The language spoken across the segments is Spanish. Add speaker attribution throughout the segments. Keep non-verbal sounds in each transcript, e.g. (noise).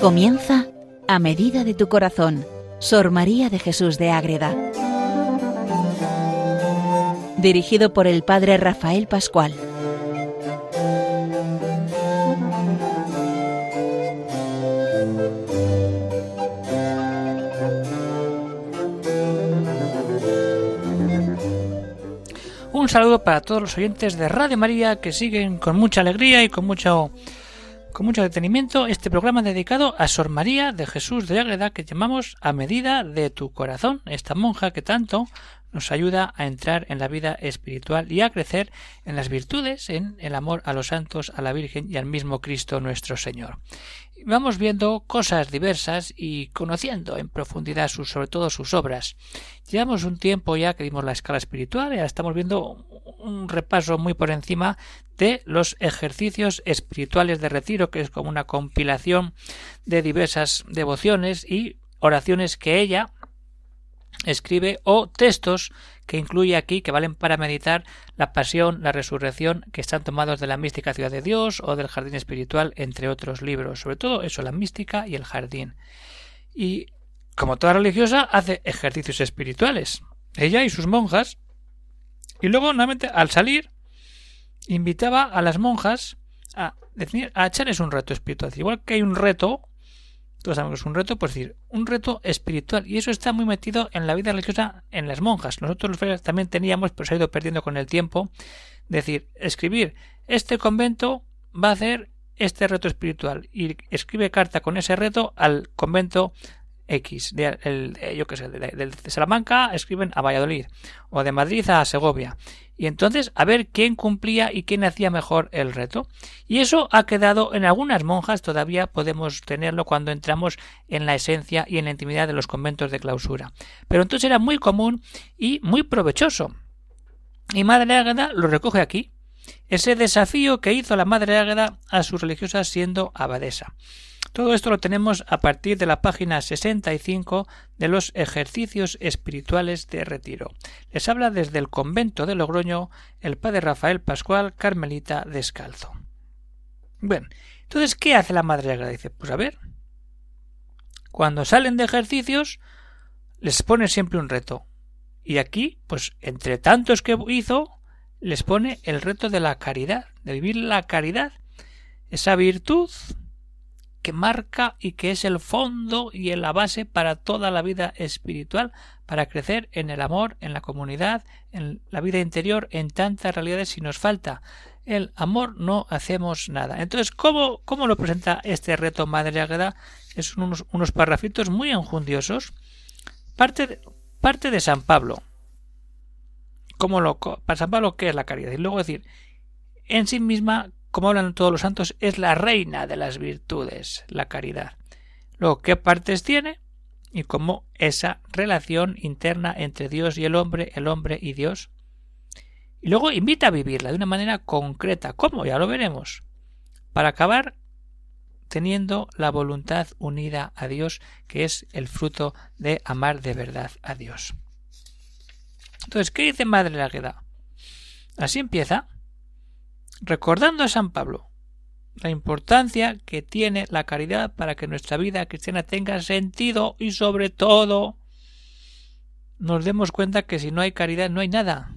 Speaker 1: Comienza a medida de tu corazón, Sor María de Jesús de Ágreda. Dirigido por el Padre Rafael Pascual.
Speaker 2: Un saludo para todos los oyentes de Radio María que siguen con mucha alegría y con mucho con mucho detenimiento este programa dedicado a Sor María de Jesús de Ágreda que llamamos A medida de tu corazón, esta monja que tanto nos ayuda a entrar en la vida espiritual y a crecer en las virtudes, en el amor a los santos, a la Virgen y al mismo Cristo nuestro Señor. Vamos viendo cosas diversas y conociendo en profundidad sus, sobre todo sus obras. Llevamos un tiempo ya que dimos la escala espiritual y ahora estamos viendo un repaso muy por encima de los ejercicios espirituales de retiro, que es como una compilación de diversas devociones y oraciones que ella escribe o textos que incluye aquí que valen para meditar la pasión, la resurrección, que están tomados de la mística ciudad de Dios o del jardín espiritual, entre otros libros, sobre todo eso, la mística y el jardín. Y como toda religiosa, hace ejercicios espirituales. Ella y sus monjas. Y luego, nuevamente, al salir, invitaba a las monjas a, decir, a echarles un reto espiritual. Igual que hay un reto todos sabemos que es un reto, pues decir, un reto espiritual. Y eso está muy metido en la vida religiosa en las monjas. Nosotros los frailes también teníamos, pero se ha ido perdiendo con el tiempo. Decir, escribir, este convento va a hacer este reto espiritual. Y escribe carta con ese reto al convento X, de, el, yo qué sé, de, de, Salamanca escriben a Valladolid o de Madrid a Segovia. Y entonces a ver quién cumplía y quién hacía mejor el reto. Y eso ha quedado en algunas monjas, todavía podemos tenerlo cuando entramos en la esencia y en la intimidad de los conventos de clausura. Pero entonces era muy común y muy provechoso. Y Madre Águeda lo recoge aquí, ese desafío que hizo la Madre Águeda a sus religiosas siendo abadesa. Todo esto lo tenemos a partir de la página 65 de los ejercicios espirituales de retiro. Les habla desde el convento de Logroño el padre Rafael Pascual Carmelita Descalzo. Bueno, entonces, ¿qué hace la Madre Agradece? Pues a ver, cuando salen de ejercicios, les pone siempre un reto. Y aquí, pues entre tantos que hizo, les pone el reto de la caridad, de vivir la caridad, esa virtud que marca y que es el fondo y la base para toda la vida espiritual, para crecer en el amor, en la comunidad, en la vida interior, en tantas realidades si nos falta el amor no hacemos nada. Entonces, ¿cómo, cómo lo presenta este reto Madre Águeda? Es unos, unos parrafitos muy enjundiosos. Parte de, parte de San Pablo. ¿Cómo lo, para San Pablo, ¿qué es la caridad? Y luego decir, en sí misma, como hablan todos los santos, es la reina de las virtudes, la caridad. Luego, ¿qué partes tiene? Y cómo esa relación interna entre Dios y el hombre, el hombre y Dios. Y luego invita a vivirla de una manera concreta. ¿Cómo? Ya lo veremos. Para acabar teniendo la voluntad unida a Dios, que es el fruto de amar de verdad a Dios. Entonces, ¿qué dice Madre la Así empieza recordando a San Pablo la importancia que tiene la caridad para que nuestra vida cristiana tenga sentido y sobre todo nos demos cuenta que si no hay caridad no hay nada.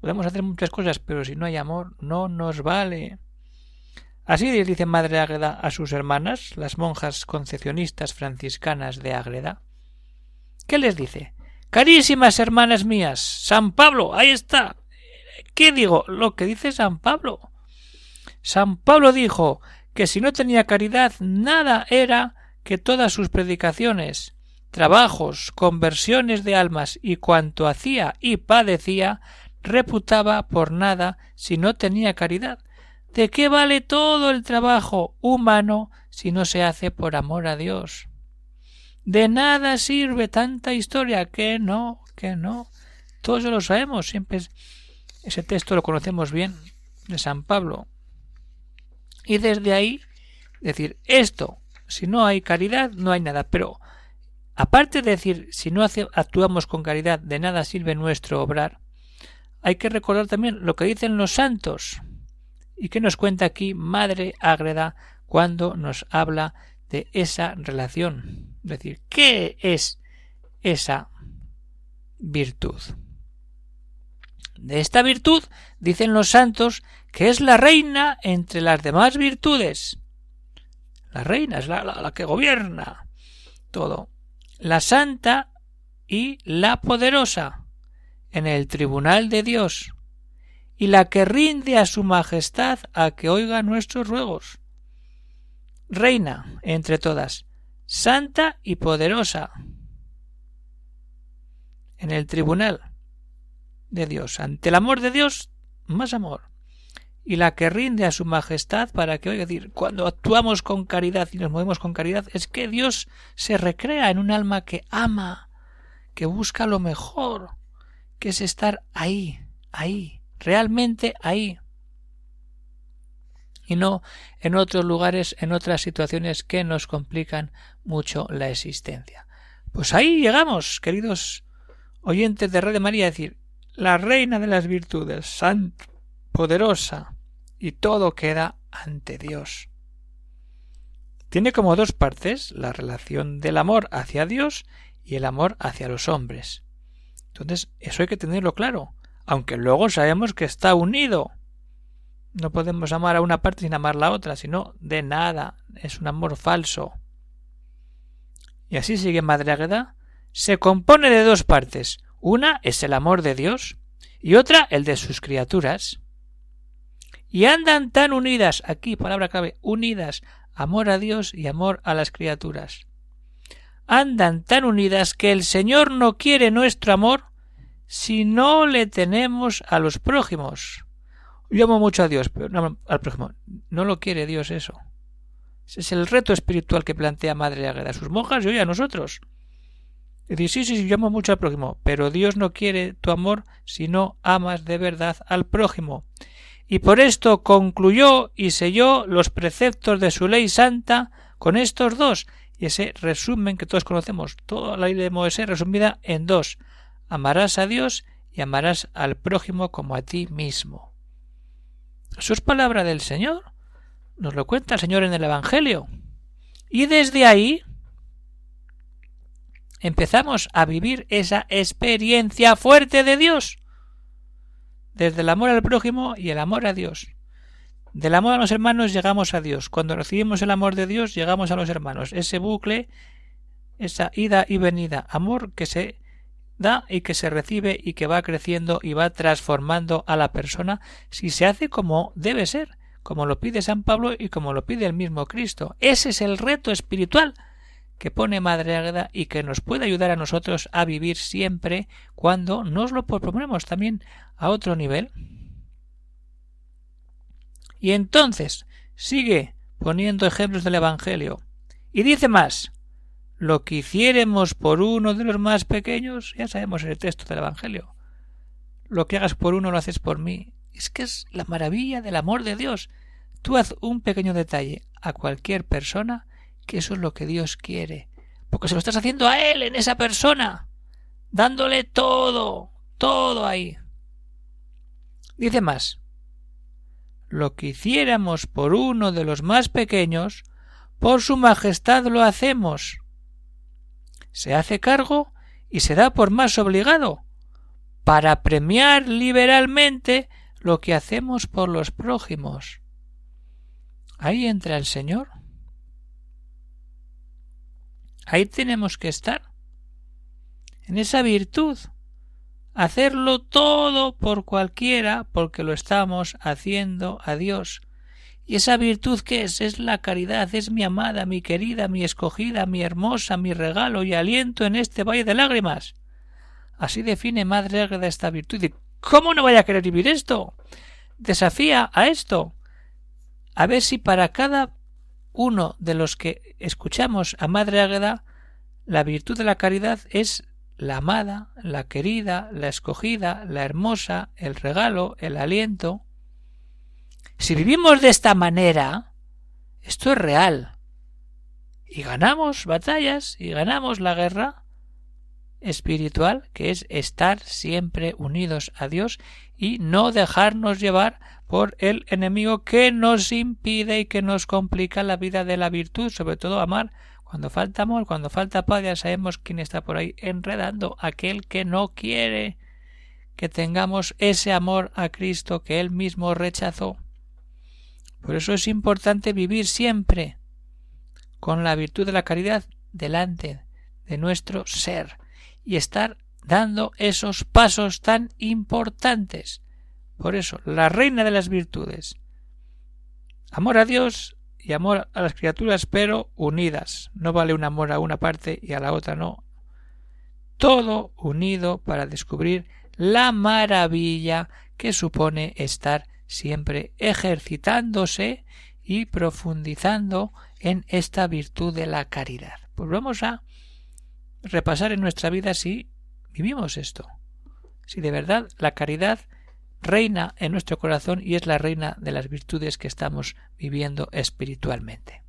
Speaker 2: Podemos hacer muchas cosas, pero si no hay amor no nos vale. Así dice Madre Ágreda a sus hermanas, las monjas concepcionistas franciscanas de Ágreda. ¿Qué les dice? Carísimas hermanas mías, San Pablo, ahí está, ¿Qué digo? Lo que dice San Pablo. San Pablo dijo que si no tenía caridad nada era que todas sus predicaciones, trabajos, conversiones de almas y cuanto hacía y padecía, reputaba por nada si no tenía caridad. ¿De qué vale todo el trabajo humano si no se hace por amor a Dios? De nada sirve tanta historia que no, que no. Todos lo sabemos, siempre ese texto lo conocemos bien de San Pablo. Y desde ahí decir esto, si no hay caridad, no hay nada. Pero aparte de decir si no actuamos con caridad, de nada sirve nuestro obrar, hay que recordar también lo que dicen los santos y que nos cuenta aquí Madre Ágreda cuando nos habla de esa relación. Es decir, ¿qué es esa virtud? De esta virtud dicen los santos que es la reina entre las demás virtudes. La reina es la, la que gobierna todo. La santa y la poderosa en el tribunal de Dios y la que rinde a su majestad a que oiga nuestros ruegos. Reina entre todas, santa y poderosa en el tribunal de Dios. Ante el amor de Dios, más amor. Y la que rinde a su majestad para que oiga decir, cuando actuamos con caridad y nos movemos con caridad, es que Dios se recrea en un alma que ama, que busca lo mejor, que es estar ahí, ahí, realmente ahí. Y no en otros lugares, en otras situaciones que nos complican mucho la existencia. Pues ahí llegamos, queridos oyentes de Red de María, a decir, la reina de las virtudes, santa, poderosa, y todo queda ante Dios. Tiene como dos partes la relación del amor hacia Dios y el amor hacia los hombres. Entonces, eso hay que tenerlo claro, aunque luego sabemos que está unido. No podemos amar a una parte sin amar la otra, sino de nada, es un amor falso. Y así sigue Madre Agueda, se compone de dos partes. Una es el amor de Dios y otra el de sus criaturas. Y andan tan unidas, aquí palabra clave, unidas, amor a Dios y amor a las criaturas andan tan unidas que el Señor no quiere nuestro amor si no le tenemos a los prójimos. Yo amo mucho a Dios, pero no al prójimo. No lo quiere Dios eso. Ese es el reto espiritual que plantea Madre Águeda a sus monjas y hoy a nosotros. Y dice, sí, sí, yo amo mucho al prójimo, pero Dios no quiere tu amor si no amas de verdad al prójimo. Y por esto concluyó y selló los preceptos de su ley santa con estos dos, y ese resumen que todos conocemos, toda la ley de Moisés resumida en dos amarás a Dios y amarás al prójimo como a ti mismo. Eso es palabra del Señor. Nos lo cuenta el Señor en el Evangelio. Y desde ahí empezamos a vivir esa experiencia fuerte de Dios. Desde el amor al prójimo y el amor a Dios. Del amor a los hermanos llegamos a Dios. Cuando recibimos el amor de Dios llegamos a los hermanos. Ese bucle, esa ida y venida, amor que se da y que se recibe y que va creciendo y va transformando a la persona si se hace como debe ser, como lo pide San Pablo y como lo pide el mismo Cristo. Ese es el reto espiritual que pone Madre Águeda y que nos puede ayudar a nosotros a vivir siempre cuando nos lo proponemos también a otro nivel. Y entonces sigue poniendo ejemplos del Evangelio. Y dice más lo que hiciéremos por uno de los más pequeños, ya sabemos el texto del Evangelio. Lo que hagas por uno lo haces por mí. Es que es la maravilla del amor de Dios. Tú haz un pequeño detalle a cualquier persona, que eso es lo que Dios quiere. Porque se lo estás haciendo a Él, en esa persona. Dándole todo, todo ahí. Dice más lo que hiciéramos por uno de los más pequeños, por su majestad lo hacemos. Se hace cargo y se da por más obligado, para premiar liberalmente lo que hacemos por los prójimos. Ahí entra el Señor. Ahí tenemos que estar, en esa virtud hacerlo todo por cualquiera porque lo estamos haciendo a Dios. ¿Y esa virtud qué es? Es la caridad, es mi amada, mi querida, mi escogida, mi hermosa, mi regalo y aliento en este valle de lágrimas. Así define Madre Ágreda esta virtud. ¿Y cómo no vaya a querer vivir esto? Desafía a esto. A ver si para cada uno de los que escuchamos a Madre Ágreda la virtud de la caridad es la amada, la querida, la escogida, la hermosa, el regalo, el aliento. Si vivimos de esta manera, esto es real. Y ganamos batallas y ganamos la guerra espiritual que es estar siempre unidos a Dios y no dejarnos llevar por el enemigo que nos impide y que nos complica la vida de la virtud, sobre todo amar. Cuando falta amor, cuando falta paz, ya sabemos quién está por ahí enredando, aquel que no quiere que tengamos ese amor a Cristo que él mismo rechazó. Por eso es importante vivir siempre con la virtud de la caridad delante de nuestro ser y estar dando esos pasos tan importantes. Por eso, la reina de las virtudes. Amor a Dios y amor a las criaturas, pero unidas. No vale un amor a una parte y a la otra no. Todo unido para descubrir la maravilla que supone estar siempre ejercitándose y profundizando en esta virtud de la caridad. Pues vamos a repasar en nuestra vida si vivimos esto, si de verdad la caridad reina en nuestro corazón y es la reina de las virtudes que estamos viviendo espiritualmente.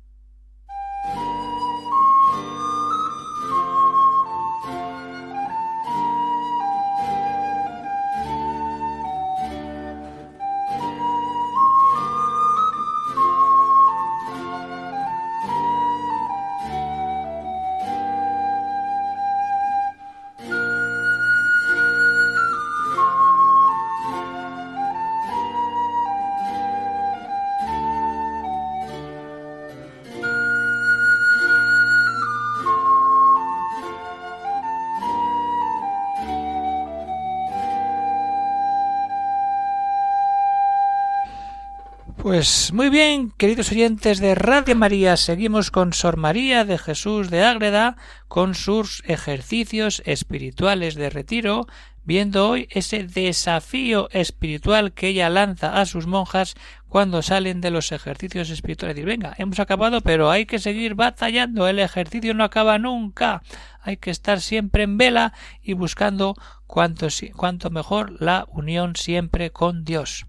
Speaker 2: Pues muy bien, queridos oyentes de Radio María, seguimos con Sor María de Jesús de Ágreda con sus ejercicios espirituales de retiro, viendo hoy ese desafío espiritual que ella lanza a sus monjas cuando salen de los ejercicios espirituales. Decir, venga, hemos acabado, pero hay que seguir batallando, el ejercicio no acaba nunca, hay que estar siempre en vela y buscando cuanto, cuanto mejor la unión siempre con Dios.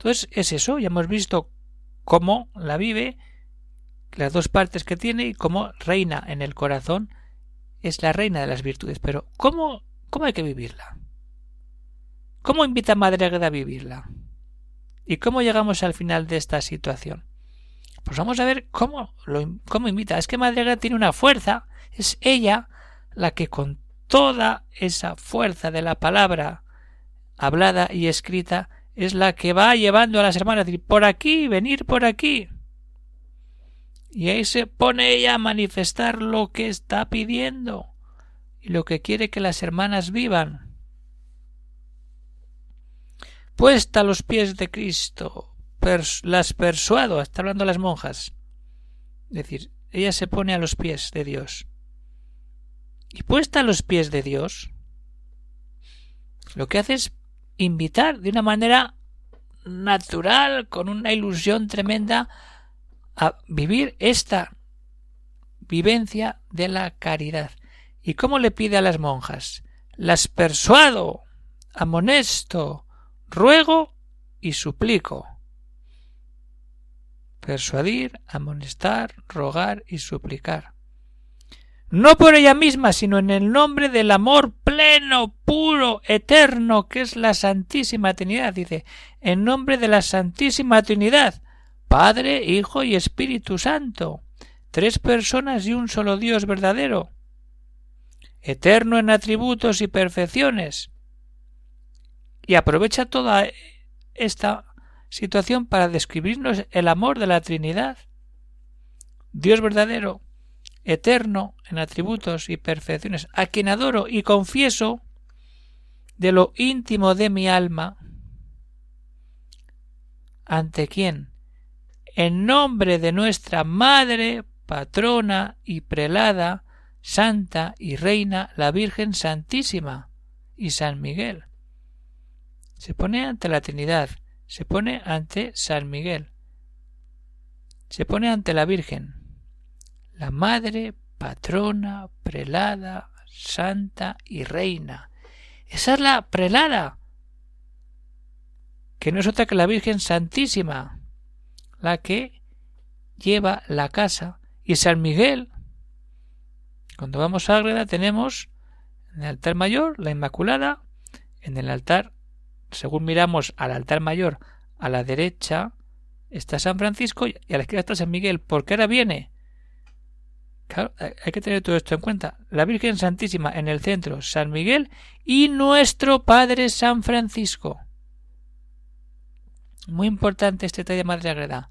Speaker 2: Entonces es eso, ya hemos visto cómo la vive, las dos partes que tiene y cómo reina en el corazón, es la reina de las virtudes. Pero ¿cómo, cómo hay que vivirla? ¿Cómo invita a Madre Agueda a vivirla? ¿Y cómo llegamos al final de esta situación? Pues vamos a ver cómo lo cómo invita. Es que Madre Agueda tiene una fuerza, es ella la que con toda esa fuerza de la palabra hablada y escrita es la que va llevando a las hermanas decir por aquí, venir por aquí. Y ahí se pone ella a manifestar lo que está pidiendo y lo que quiere que las hermanas vivan. Puesta a los pies de Cristo, las persuado, está hablando las monjas. Es decir, ella se pone a los pies de Dios. Y puesta a los pies de Dios, lo que hace es invitar de una manera natural, con una ilusión tremenda, a vivir esta vivencia de la caridad. ¿Y cómo le pide a las monjas? Las persuado, amonesto, ruego y suplico. Persuadir, amonestar, rogar y suplicar no por ella misma, sino en el nombre del amor pleno, puro, eterno, que es la Santísima Trinidad. Dice, en nombre de la Santísima Trinidad, Padre, Hijo y Espíritu Santo, tres personas y un solo Dios verdadero, eterno en atributos y perfecciones. Y aprovecha toda esta situación para describirnos el amor de la Trinidad. Dios verdadero, eterno en atributos y perfecciones, a quien adoro y confieso de lo íntimo de mi alma, ante quien, en nombre de nuestra Madre, patrona y prelada, santa y reina, la Virgen Santísima y San Miguel. Se pone ante la Trinidad, se pone ante San Miguel, se pone ante la Virgen, la madre, patrona, prelada, santa y reina. Esa es la prelada, que no es otra que la Virgen Santísima, la que lleva la casa. Y San Miguel, cuando vamos a Ágreda tenemos En el altar mayor, la Inmaculada. En el altar, según miramos al altar mayor, a la derecha está San Francisco y a la izquierda está San Miguel. ¿Por qué ahora viene? Claro, hay que tener todo esto en cuenta. La Virgen Santísima en el centro, San Miguel y nuestro Padre San Francisco. Muy importante este detalle de Madre Agreda.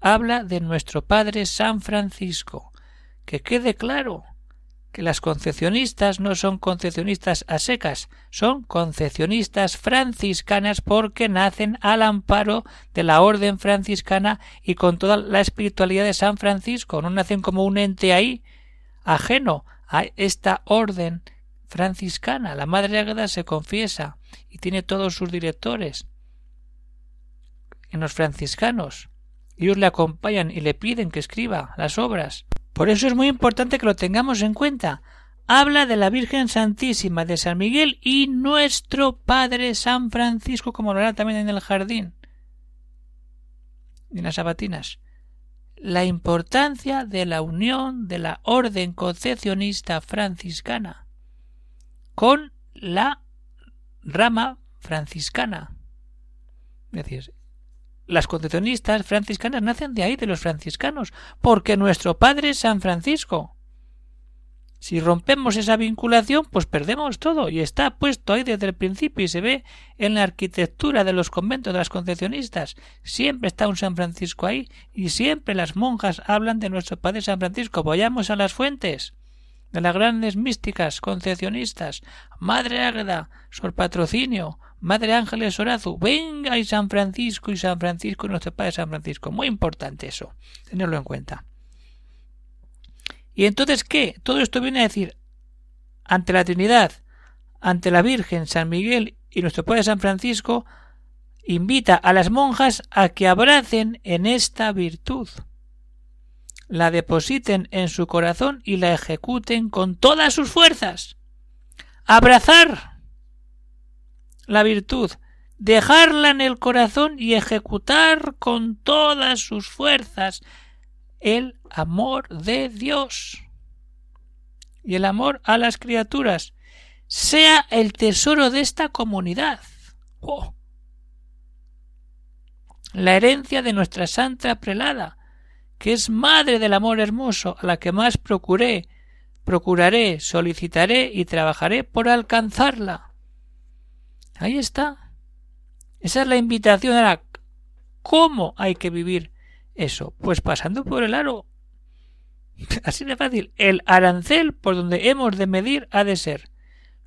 Speaker 2: Habla de nuestro Padre San Francisco. Que quede claro que las concepcionistas no son concepcionistas a secas, son concepcionistas franciscanas porque nacen al amparo de la orden franciscana y con toda la espiritualidad de San Francisco, no nacen como un ente ahí ajeno a esta orden franciscana. La Madre Águeda se confiesa y tiene todos sus directores en los franciscanos. Ellos le acompañan y le piden que escriba las obras. Por eso es muy importante que lo tengamos en cuenta. Habla de la Virgen Santísima de San Miguel y nuestro Padre San Francisco, como lo hará también en el jardín, en las sabatinas. La importancia de la unión de la orden concepcionista franciscana con la rama franciscana. Es las concepcionistas franciscanas nacen de ahí, de los franciscanos, porque nuestro padre es San Francisco. Si rompemos esa vinculación, pues perdemos todo, y está puesto ahí desde el principio y se ve en la arquitectura de los conventos de las concepcionistas. Siempre está un San Francisco ahí, y siempre las monjas hablan de nuestro Padre San Francisco. Vayamos a las fuentes de las grandes místicas concepcionistas, Madre Águeda, Sor Patrocinio, Madre Ángeles Orazu, venga y San Francisco y San Francisco y nuestro Padre San Francisco. Muy importante eso, tenerlo en cuenta. ¿Y entonces qué? Todo esto viene a decir, ante la Trinidad, ante la Virgen, San Miguel y nuestro Padre San Francisco, invita a las monjas a que abracen en esta virtud, la depositen en su corazón y la ejecuten con todas sus fuerzas. Abrazar la virtud, dejarla en el corazón y ejecutar con todas sus fuerzas el amor de Dios y el amor a las criaturas sea el tesoro de esta comunidad. Oh. La herencia de nuestra santa prelada, que es madre del amor hermoso, a la que más procuré, procuraré, solicitaré y trabajaré por alcanzarla. Ahí está. Esa es la invitación a la... ¿Cómo hay que vivir eso? Pues pasando por el aro. (laughs) Así de fácil. El arancel por donde hemos de medir ha de ser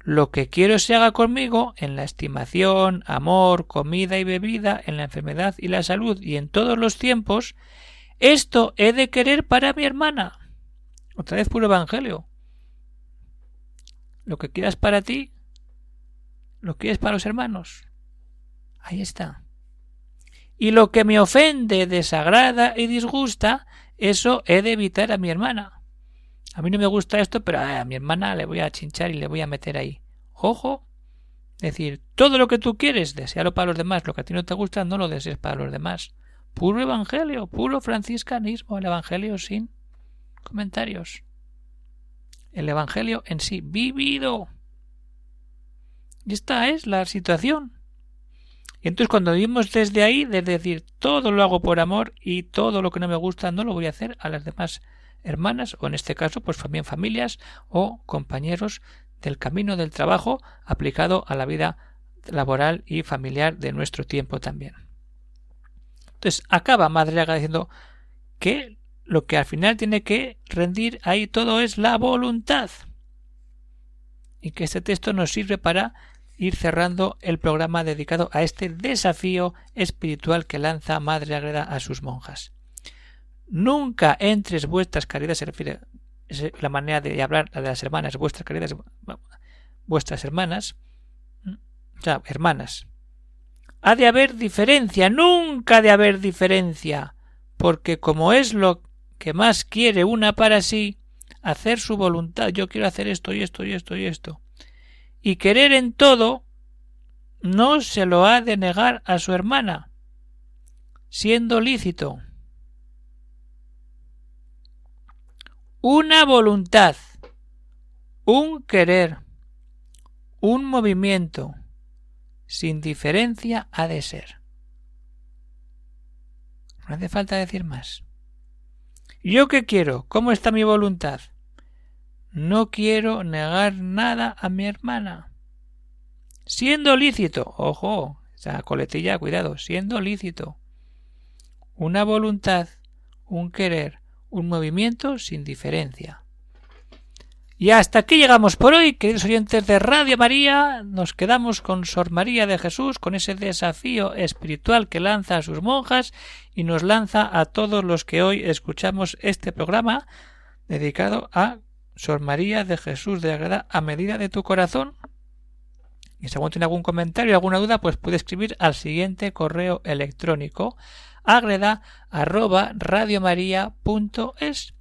Speaker 2: lo que quiero se haga conmigo en la estimación, amor, comida y bebida, en la enfermedad y la salud y en todos los tiempos, esto he de querer para mi hermana. Otra vez puro evangelio. Lo que quieras para ti, lo que es para los hermanos. Ahí está. Y lo que me ofende, desagrada y disgusta, eso he de evitar a mi hermana. A mí no me gusta esto, pero a mi hermana le voy a chinchar y le voy a meter ahí. Ojo. Decir, todo lo que tú quieres, desealo para los demás. Lo que a ti no te gusta, no lo desees para los demás. Puro evangelio, puro franciscanismo, el evangelio sin comentarios. El evangelio en sí, vivido. Y esta es la situación. Y entonces cuando vivimos desde ahí, desde decir todo lo hago por amor y todo lo que no me gusta no lo voy a hacer a las demás hermanas o en este caso pues también familias o compañeros del camino del trabajo aplicado a la vida laboral y familiar de nuestro tiempo también. Entonces acaba Madriaga diciendo que lo que al final tiene que rendir ahí todo es la voluntad y que este texto nos sirve para ir cerrando el programa dedicado a este desafío espiritual que lanza Madre Agreda a sus monjas. Nunca entres vuestras caridades, se refiere la manera de hablar de las hermanas, vuestras caridades, vuestras hermanas, o sea, hermanas. Ha de haber diferencia, nunca de haber diferencia, porque como es lo que más quiere una para sí, hacer su voluntad, yo quiero hacer esto y esto y esto y esto, y querer en todo, no se lo ha de negar a su hermana, siendo lícito. Una voluntad, un querer, un movimiento, sin diferencia ha de ser. No hace falta decir más. ¿Yo qué quiero? ¿Cómo está mi voluntad? No quiero negar nada a mi hermana. Siendo lícito, ojo, esa coletilla, cuidado, siendo lícito. Una voluntad, un querer, un movimiento sin diferencia. Y hasta aquí llegamos por hoy, queridos oyentes de Radio María. Nos quedamos con Sor María de Jesús, con ese desafío espiritual que lanza a sus monjas y nos lanza a todos los que hoy escuchamos este programa dedicado a Sor María de Jesús de Agreda a medida de tu corazón. Y si alguno tiene algún comentario, alguna duda, pues puede escribir al siguiente correo electrónico agreda arroba radiomaria.es.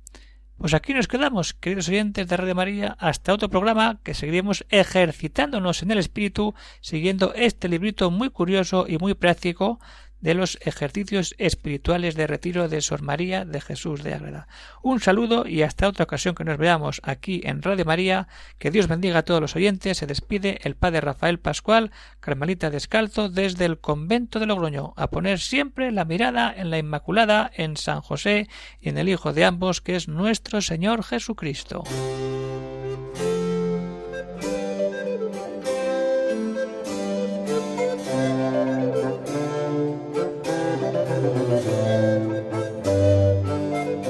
Speaker 2: Pues aquí nos quedamos, queridos oyentes de Radio María, hasta otro programa que seguiremos ejercitándonos en el espíritu, siguiendo este librito muy curioso y muy práctico de los ejercicios espirituales de retiro de Sor María de Jesús de Ágreda. Un saludo y hasta otra ocasión que nos veamos aquí en Radio María. Que Dios bendiga a todos los oyentes. Se despide el padre Rafael Pascual, Carmelita Descalzo, desde el convento de Logroño, a poner siempre la mirada en la Inmaculada, en San José y en el Hijo de ambos, que es nuestro Señor Jesucristo.